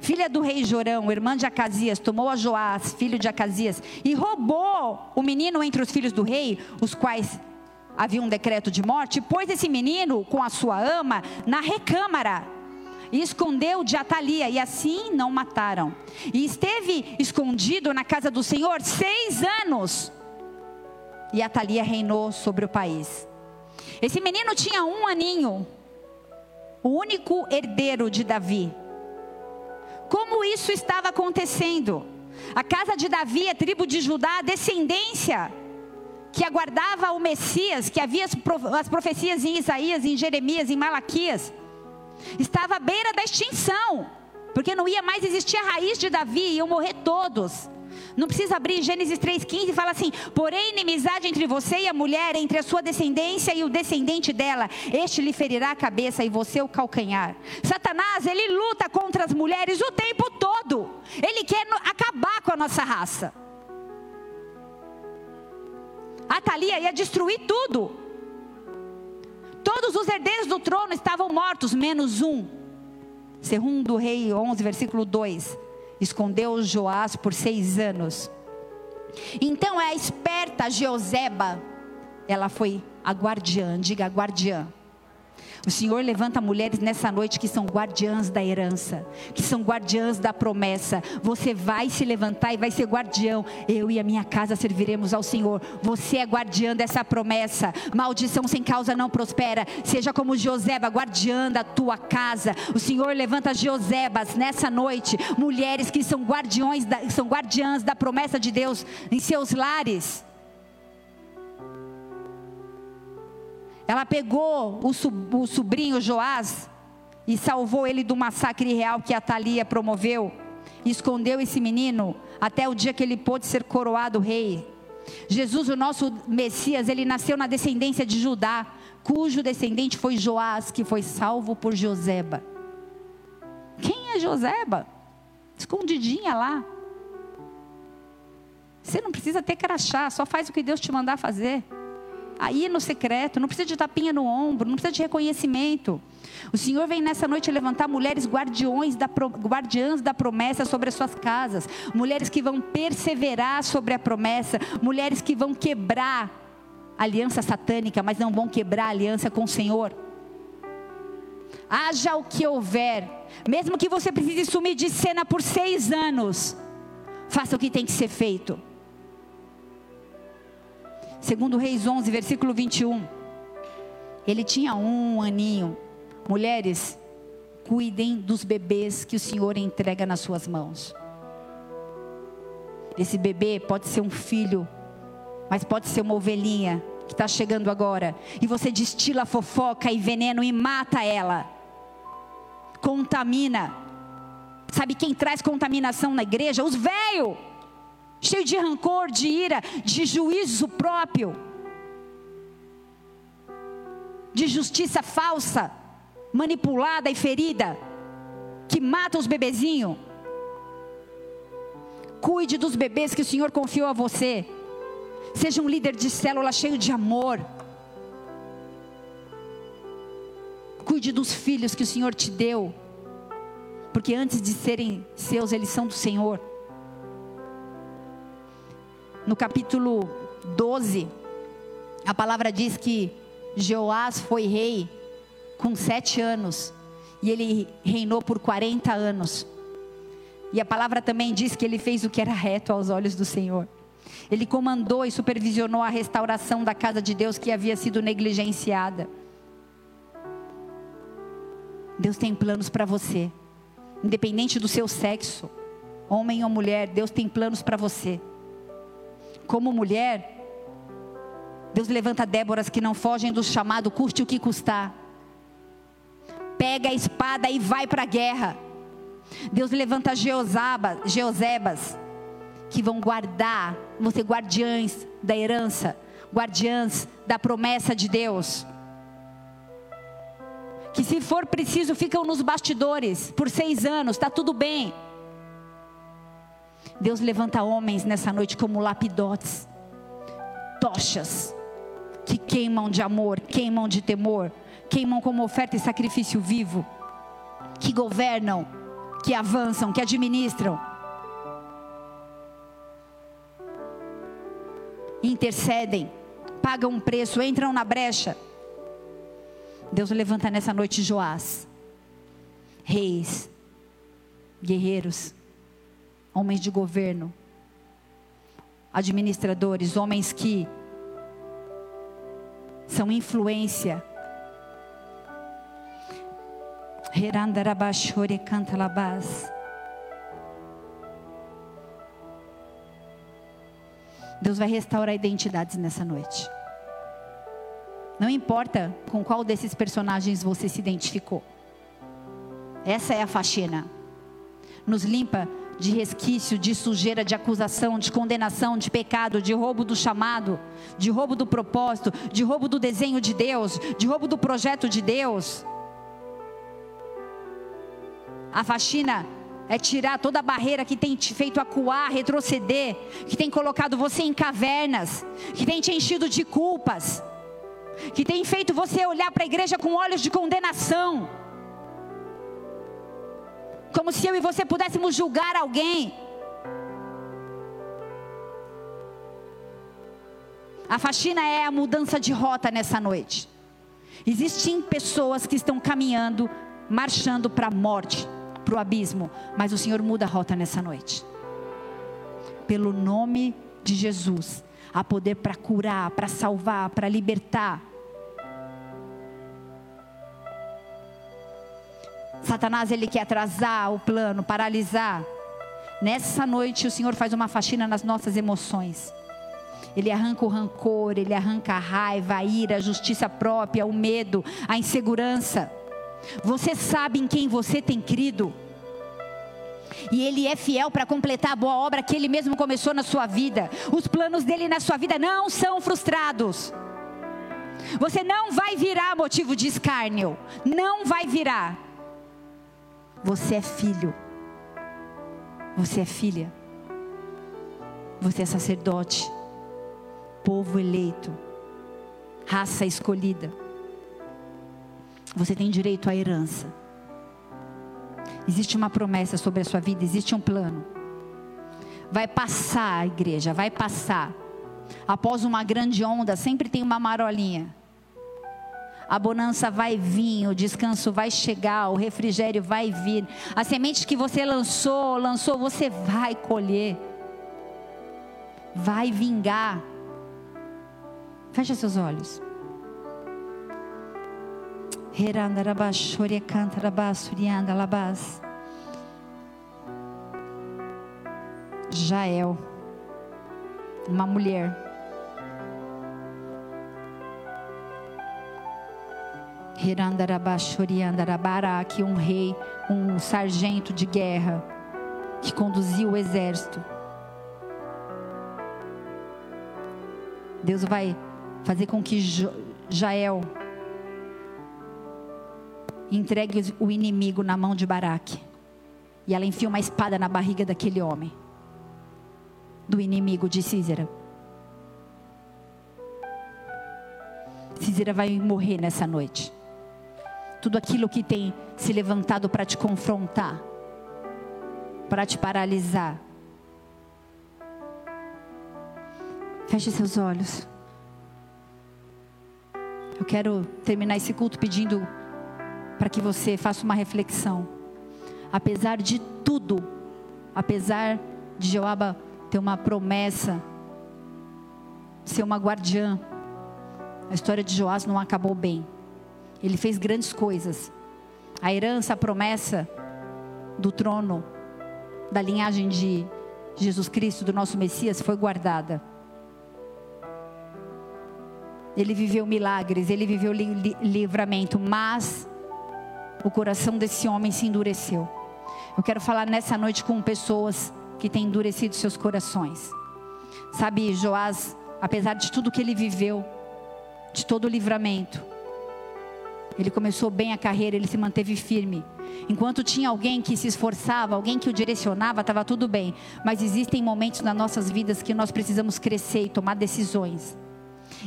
filha do rei Jorão, irmã de Acasias, tomou a Joás, filho de Acasias, e roubou o menino entre os filhos do rei, os quais havia um decreto de morte, pôs esse menino com a sua ama na recâmara e escondeu de Atalia, e assim não mataram. E esteve escondido na casa do Senhor seis anos. E Atalia reinou sobre o país. Esse menino tinha um aninho, o único herdeiro de Davi. Como isso estava acontecendo? A casa de Davi, a tribo de Judá, a descendência que aguardava o Messias, que havia as profecias em Isaías, em Jeremias, em Malaquias, estava à beira da extinção, porque não ia mais existir a raiz de Davi, iam morrer todos. Não precisa abrir Gênesis 3,15 e fala assim: porém, inimizade entre você e a mulher, entre a sua descendência e o descendente dela, este lhe ferirá a cabeça e você o calcanhar. Satanás, ele luta contra as mulheres o tempo todo, ele quer acabar com a nossa raça. A Thalia ia destruir tudo. Todos os herdeiros do trono estavam mortos, menos um. Segundo rei 11, versículo 2 escondeu Joás por seis anos. Então é a esperta Jeoseba, ela foi a guardiã, diga guardiã. O Senhor levanta mulheres nessa noite que são guardiãs da herança, que são guardiãs da promessa. Você vai se levantar e vai ser guardião. Eu e a minha casa serviremos ao Senhor. Você é guardiã dessa promessa. Maldição sem causa não prospera. Seja como Joseba, guardiã da tua casa. O Senhor levanta Josebas nessa noite, mulheres que são guardiões, da, são guardiãs da promessa de Deus em seus lares. Ela pegou o, sobrinho Joás e salvou ele do massacre real que a Thalia promoveu. Escondeu esse menino até o dia que ele pôde ser coroado rei. Jesus, o nosso Messias, ele nasceu na descendência de Judá, cujo descendente foi Joás, que foi salvo por Joseba. Quem é Joseba? Escondidinha lá. Você não precisa ter crachá, só faz o que Deus te mandar fazer aí no secreto, não precisa de tapinha no ombro, não precisa de reconhecimento. O Senhor vem nessa noite levantar mulheres guardiões da, guardiãs da promessa sobre as suas casas, mulheres que vão perseverar sobre a promessa, mulheres que vão quebrar a aliança satânica, mas não vão quebrar a aliança com o Senhor. Haja o que houver, mesmo que você precise sumir de cena por seis anos, faça o que tem que ser feito. Segundo Reis 11, versículo 21. Ele tinha um aninho. Mulheres, cuidem dos bebês que o Senhor entrega nas suas mãos. Esse bebê pode ser um filho, mas pode ser uma ovelhinha que está chegando agora. E você destila fofoca e veneno e mata ela. Contamina. Sabe quem traz contaminação na igreja? Os velhos cheio de rancor, de ira, de juízo próprio, de justiça falsa, manipulada e ferida, que mata os bebezinhos. Cuide dos bebês que o Senhor confiou a você. Seja um líder de célula cheio de amor. Cuide dos filhos que o Senhor te deu. Porque antes de serem seus, eles são do Senhor no capítulo 12, a palavra diz que Joás foi rei com sete anos e ele reinou por 40 anos. E a palavra também diz que ele fez o que era reto aos olhos do Senhor. Ele comandou e supervisionou a restauração da casa de Deus que havia sido negligenciada. Deus tem planos para você, independente do seu sexo, homem ou mulher, Deus tem planos para você como mulher, Deus levanta Déboras que não fogem do chamado, custe o que custar. Pega a espada e vai para a guerra. Deus levanta Jeosaba, Jeosebas, que vão guardar, vão ser guardiães da herança, guardiãs da promessa de Deus. Que se for preciso ficam nos bastidores por seis anos, está tudo bem. Deus levanta homens nessa noite como lapidotes, tochas, que queimam de amor, queimam de temor, queimam como oferta e sacrifício vivo, que governam, que avançam, que administram. Intercedem, pagam um preço, entram na brecha. Deus levanta nessa noite Joás. reis, guerreiros, homens de governo, administradores, homens que são influência. Herandarabashore canta. Deus vai restaurar identidades nessa noite. Não importa com qual desses personagens você se identificou. Essa é a faxina. Nos limpa de resquício, de sujeira, de acusação, de condenação, de pecado, de roubo do chamado, de roubo do propósito, de roubo do desenho de Deus, de roubo do projeto de Deus. A faxina é tirar toda a barreira que tem te feito acuar, retroceder, que tem colocado você em cavernas, que tem te enchido de culpas, que tem feito você olhar para a igreja com olhos de condenação como se eu e você pudéssemos julgar alguém. A faxina é a mudança de rota nessa noite. Existem pessoas que estão caminhando, marchando para a morte, para o abismo, mas o Senhor muda a rota nessa noite. Pelo nome de Jesus, há poder para curar, para salvar, para libertar. Satanás ele quer atrasar o plano, paralisar. Nessa noite o Senhor faz uma faxina nas nossas emoções. Ele arranca o rancor, ele arranca a raiva, a ira, a justiça própria, o medo, a insegurança. Você sabe em quem você tem crido? E Ele é fiel para completar a boa obra que Ele mesmo começou na sua vida. Os planos dele na sua vida não são frustrados. Você não vai virar motivo de escárnio. Não vai virar. Você é filho. Você é filha. Você é sacerdote. Povo eleito. Raça escolhida. Você tem direito à herança. Existe uma promessa sobre a sua vida, existe um plano. Vai passar a igreja, vai passar. Após uma grande onda, sempre tem uma marolinha a bonança vai vir, o descanso vai chegar, o refrigério vai vir. A semente que você lançou, lançou, você vai colher. Vai vingar. Fecha seus olhos. Jael, uma mulher que um rei, um sargento de guerra que conduzia o exército. Deus vai fazer com que Jael entregue o inimigo na mão de Baraque. E ela enfia uma espada na barriga daquele homem, do inimigo de Císera. Císera vai morrer nessa noite tudo aquilo que tem se levantado para te confrontar, para te paralisar. Feche seus olhos. Eu quero terminar esse culto pedindo para que você faça uma reflexão. Apesar de tudo, apesar de Joaba ter uma promessa, ser uma guardiã, a história de Joás não acabou bem. Ele fez grandes coisas. A herança, a promessa do trono, da linhagem de Jesus Cristo, do nosso Messias, foi guardada. Ele viveu milagres, ele viveu li livramento, mas o coração desse homem se endureceu. Eu quero falar nessa noite com pessoas que têm endurecido seus corações. Sabe, Joás, apesar de tudo que ele viveu, de todo o livramento, ele começou bem a carreira, ele se manteve firme. Enquanto tinha alguém que se esforçava, alguém que o direcionava, estava tudo bem. Mas existem momentos nas nossas vidas que nós precisamos crescer e tomar decisões.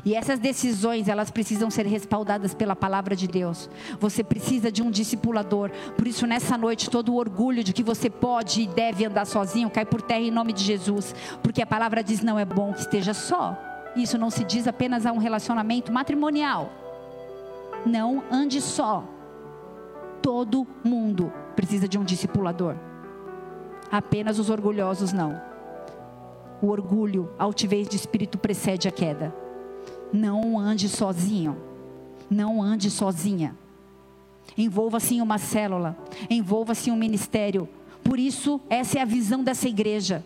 E essas decisões, elas precisam ser respaldadas pela palavra de Deus. Você precisa de um discipulador. Por isso, nessa noite, todo o orgulho de que você pode e deve andar sozinho cai por terra em nome de Jesus. Porque a palavra diz: não é bom que esteja só. Isso não se diz apenas a um relacionamento matrimonial. Não ande só. Todo mundo precisa de um discipulador. Apenas os orgulhosos não. O orgulho, a altivez de espírito precede a queda. Não ande sozinho. Não ande sozinha. Envolva-se em uma célula, envolva-se em um ministério. Por isso, essa é a visão dessa igreja.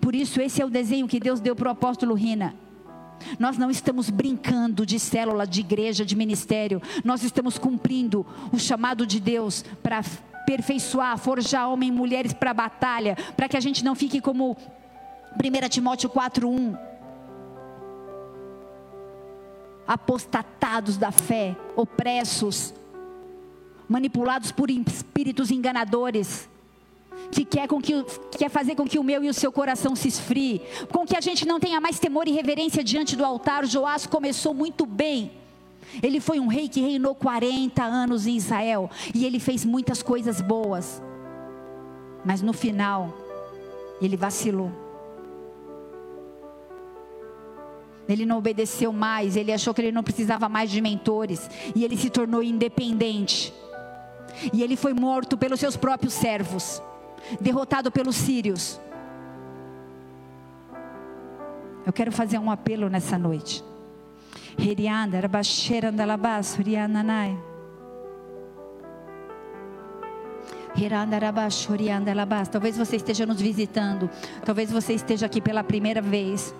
Por isso, esse é o desenho que Deus deu para o apóstolo Rina. Nós não estamos brincando de célula, de igreja, de ministério. Nós estamos cumprindo o chamado de Deus para aperfeiçoar, forjar homens e mulheres para a batalha, para que a gente não fique como 1 Timóteo 4:1 apostatados da fé, opressos, manipulados por espíritos enganadores, que quer, com que, quer fazer com que o meu e o seu coração se esfrie, com que a gente não tenha mais temor e reverência diante do altar. Joás começou muito bem. Ele foi um rei que reinou 40 anos em Israel e ele fez muitas coisas boas. Mas no final, ele vacilou. Ele não obedeceu mais, ele achou que ele não precisava mais de mentores e ele se tornou independente. E ele foi morto pelos seus próprios servos, derrotado pelos sírios. Eu quero fazer um apelo nessa noite. Talvez você esteja nos visitando, talvez você esteja aqui pela primeira vez.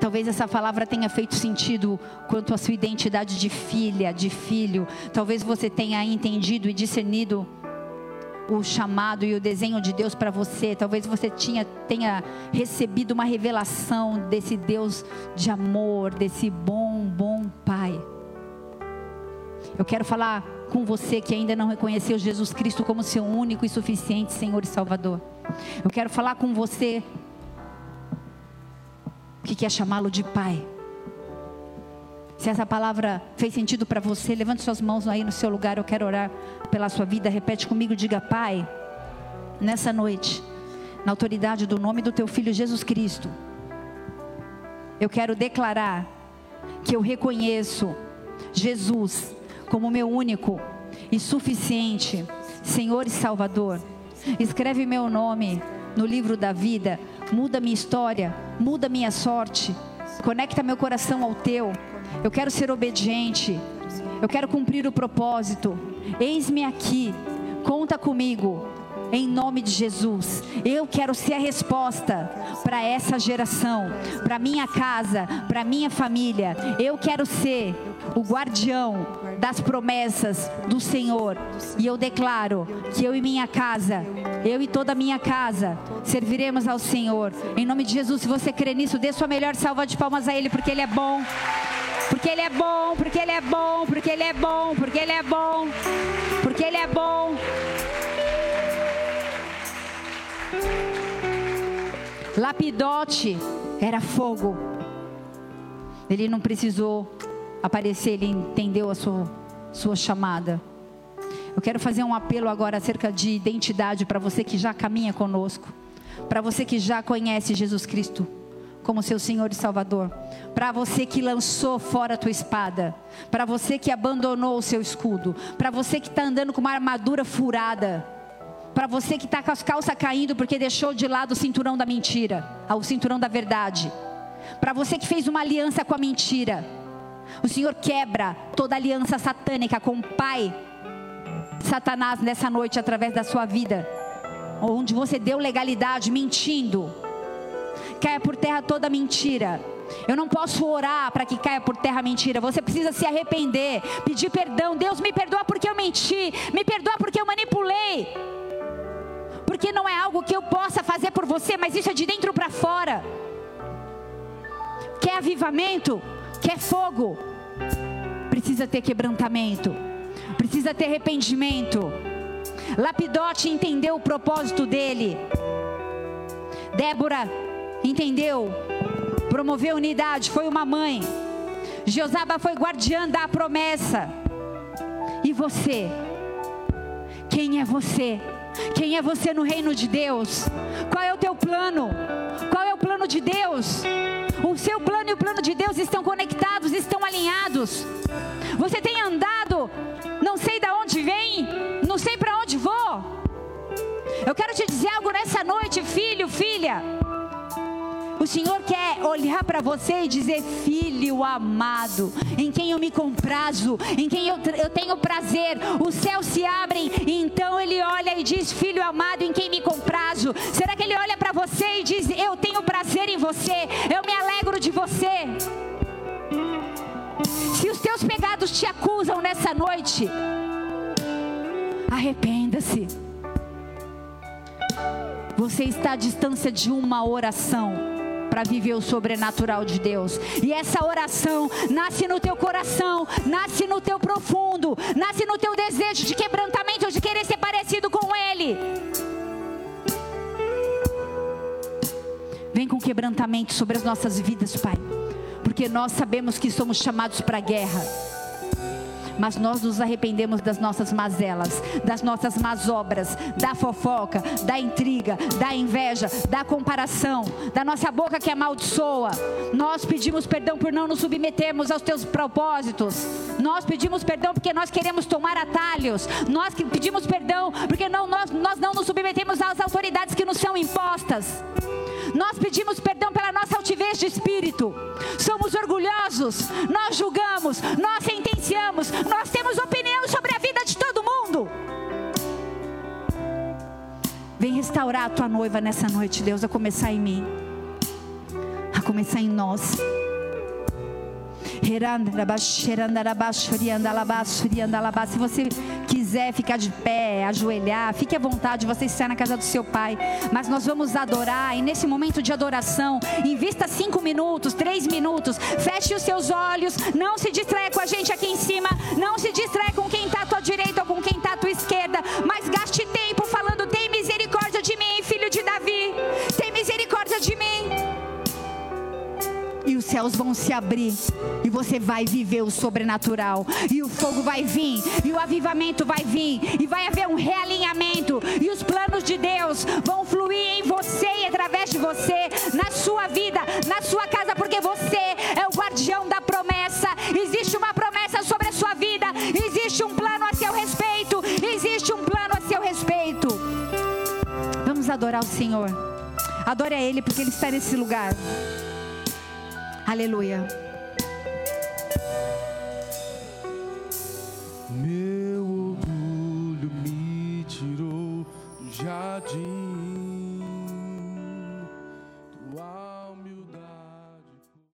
Talvez essa palavra tenha feito sentido quanto à sua identidade de filha, de filho. Talvez você tenha entendido e discernido o chamado e o desenho de Deus para você. Talvez você tinha, tenha recebido uma revelação desse Deus de amor, desse bom, bom Pai. Eu quero falar com você que ainda não reconheceu Jesus Cristo como seu único e suficiente Senhor e Salvador. Eu quero falar com você que quer chamá-lo de pai. Se essa palavra fez sentido para você, levante suas mãos aí no seu lugar. Eu quero orar pela sua vida. Repete comigo, diga: Pai, nessa noite, na autoridade do nome do teu filho Jesus Cristo, eu quero declarar que eu reconheço Jesus como meu único e suficiente Senhor e Salvador. Escreve meu nome no livro da vida, muda minha história, muda minha sorte, conecta meu coração ao teu. Eu quero ser obediente, eu quero cumprir o propósito. Eis-me aqui, conta comigo. Em nome de Jesus, eu quero ser a resposta para essa geração, para minha casa, para minha família. Eu quero ser o guardião das promessas do Senhor. E eu declaro que eu e minha casa, eu e toda a minha casa, serviremos ao Senhor. Em nome de Jesus, se você crê nisso, dê sua melhor salva de palmas a Ele, porque Ele é bom. Porque Ele é bom, porque Ele é bom, porque Ele é bom, porque Ele é bom, porque Ele é bom. Lapidote era fogo. Ele não precisou aparecer, ele entendeu a sua, sua chamada. Eu quero fazer um apelo agora acerca de identidade para você que já caminha conosco, para você que já conhece Jesus Cristo como seu Senhor e Salvador, para você que lançou fora a tua espada, para você que abandonou o seu escudo, para você que está andando com uma armadura furada, para você que está com as calças caindo porque deixou de lado o cinturão da mentira, o cinturão da verdade, para você que fez uma aliança com a mentira. O Senhor quebra toda aliança satânica com o pai Satanás nessa noite através da sua vida, onde você deu legalidade mentindo. Caia por terra toda mentira. Eu não posso orar para que caia por terra mentira. Você precisa se arrepender, pedir perdão. Deus me perdoa porque eu menti, me perdoa porque eu manipulei. Porque não é algo que eu possa fazer por você, mas isso é de dentro para fora. Quer avivamento? Quer fogo? Precisa ter quebrantamento. Precisa ter arrependimento. Lapidote entendeu o propósito dele. Débora entendeu. Promoveu unidade, foi uma mãe. Josaba foi guardiã da promessa. E você? Quem é você? Quem é você no reino de Deus? Qual é o teu plano? Qual é plano de Deus? O seu plano e o plano de Deus estão conectados, estão alinhados. Você tem andado, não sei de onde vem, não sei para onde vou, Eu quero te dizer algo nessa noite, filho, filha. O Senhor quer olhar para você e dizer: Filho amado, em quem eu me comprazo, em quem eu, eu tenho prazer. Os céus se abrem e então Ele olha e diz: Filho amado, em quem me comprazo. Será que Ele olha para você e diz: Eu tenho prazer em você, eu me alegro de você? Se os teus pecados te acusam nessa noite, arrependa-se. Você está à distância de uma oração para viver o sobrenatural de Deus. E essa oração nasce no teu coração, nasce no teu profundo, nasce no teu desejo de quebrantamento, de querer ser parecido com Ele. Vem com quebrantamento sobre as nossas vidas, Pai, porque nós sabemos que somos chamados para a guerra mas nós nos arrependemos das nossas mazelas, das nossas más obras, da fofoca, da intriga, da inveja, da comparação, da nossa boca que amaldiçoa. Nós pedimos perdão por não nos submetermos aos teus propósitos. Nós pedimos perdão porque nós queremos tomar atalhos. Nós pedimos perdão porque não, nós, nós não nos submetemos às autoridades que nos são impostas. Nós pedimos perdão pela nossa altivez de espírito. Somos orgulhosos, nós julgamos, nós sentenciamos, nós temos opinião sobre a vida de todo mundo. Vem restaurar a tua noiva nessa noite, Deus, a começar em mim, a começar em nós. Se você quiser ficar de pé, ajoelhar, fique à vontade, você está na casa do seu pai. Mas nós vamos adorar e nesse momento de adoração, invista cinco minutos, três minutos, feche os seus olhos, não se distraia com a gente aqui em cima, não se distraia com quem está à tua direita ou com quem está à tua esquerda, mas gaste tempo falando: tem misericórdia de mim, filho de Davi, tem misericórdia de mim e os céus vão se abrir e você vai viver o sobrenatural e o fogo vai vir e o avivamento vai vir e vai haver um realinhamento e os planos de Deus vão fluir em você e através de você na sua vida, na sua casa, porque você é o guardião da promessa. Existe uma promessa sobre a sua vida, existe um plano a seu respeito, existe um plano a seu respeito. Vamos adorar o Senhor. Adore a Ele porque Ele está nesse lugar. Aleluia. Meu orgulho me tirou do jardim